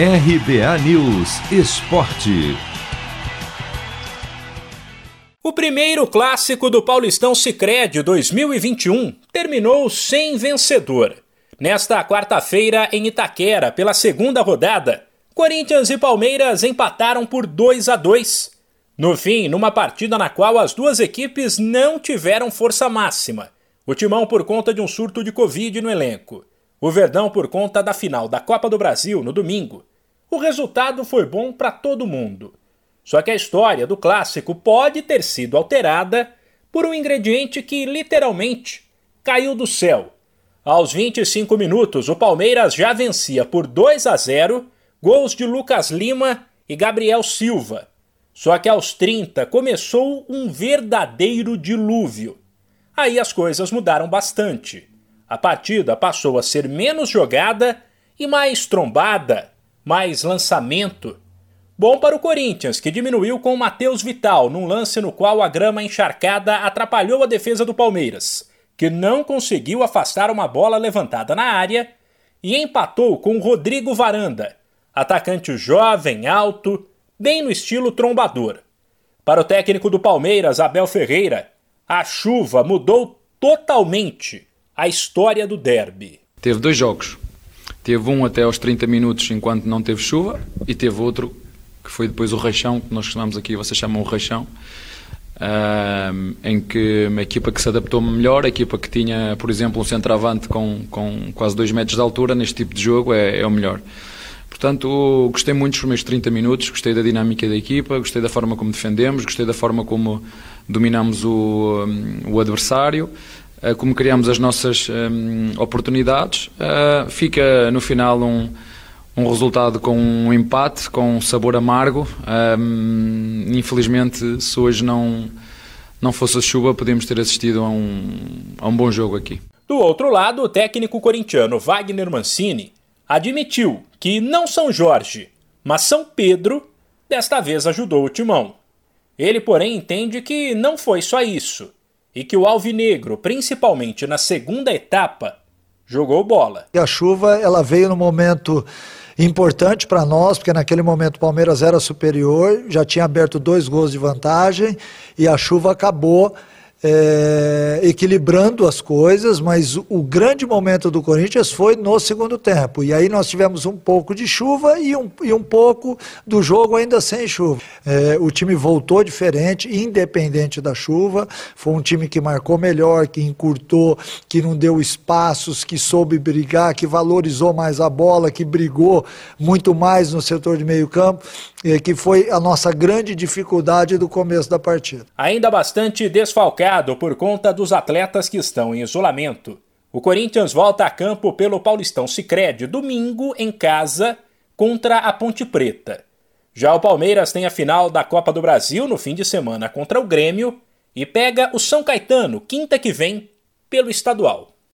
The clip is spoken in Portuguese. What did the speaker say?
RBA News Esporte. O primeiro clássico do Paulistão Sicredi 2021 terminou sem vencedor. Nesta quarta-feira, em Itaquera, pela segunda rodada, Corinthians e Palmeiras empataram por 2 a 2. No fim, numa partida na qual as duas equipes não tiveram força máxima. O Timão por conta de um surto de Covid no elenco. O Verdão por conta da final da Copa do Brasil no domingo. O resultado foi bom para todo mundo. Só que a história do clássico pode ter sido alterada por um ingrediente que literalmente caiu do céu. Aos 25 minutos, o Palmeiras já vencia por 2 a 0, gols de Lucas Lima e Gabriel Silva. Só que aos 30 começou um verdadeiro dilúvio. Aí as coisas mudaram bastante. A partida passou a ser menos jogada e mais trombada, mais lançamento. Bom para o Corinthians, que diminuiu com o Matheus Vital num lance no qual a grama encharcada atrapalhou a defesa do Palmeiras, que não conseguiu afastar uma bola levantada na área e empatou com o Rodrigo Varanda, atacante jovem, alto, bem no estilo trombador. Para o técnico do Palmeiras, Abel Ferreira, a chuva mudou totalmente à história do derby. Teve dois jogos. Teve um até aos 30 minutos enquanto não teve chuva e teve outro que foi depois o reixão, que nós chamamos aqui, vocês chamam o reixão, uh, em que uma equipa que se adaptou melhor, a equipa que tinha, por exemplo, um centroavante com, com quase 2 metros de altura, neste tipo de jogo é, é o melhor. Portanto, gostei muito dos primeiros 30 minutos, gostei da dinâmica da equipa, gostei da forma como defendemos, gostei da forma como dominamos o, o adversário. Eh, como criamos as nossas um, oportunidades. Uh, fica no final um, um resultado com um empate, com um sabor amargo. Um, infelizmente, se hoje não, não fosse a chuva, podíamos ter assistido a um, a um bom jogo aqui. Do outro lado, o técnico corintiano Wagner Mancini admitiu que não São Jorge, mas São Pedro desta vez ajudou o timão. Ele, porém, entende que não foi só isso e que o Alvinegro, principalmente na segunda etapa, jogou bola. E a chuva ela veio no momento importante para nós, porque naquele momento o Palmeiras era superior, já tinha aberto dois gols de vantagem e a chuva acabou é, equilibrando as coisas, mas o grande momento do Corinthians foi no segundo tempo. E aí nós tivemos um pouco de chuva e um, e um pouco do jogo ainda sem chuva. É, o time voltou diferente, independente da chuva. Foi um time que marcou melhor, que encurtou, que não deu espaços, que soube brigar, que valorizou mais a bola, que brigou muito mais no setor de meio campo, é, que foi a nossa grande dificuldade do começo da partida. Ainda bastante desfalcado por conta dos atletas que estão em isolamento. O Corinthians volta a campo pelo Paulistão Sicredi domingo em casa contra a Ponte Preta. Já o Palmeiras tem a final da Copa do Brasil no fim de semana contra o Grêmio e pega o São Caetano quinta que vem pelo estadual.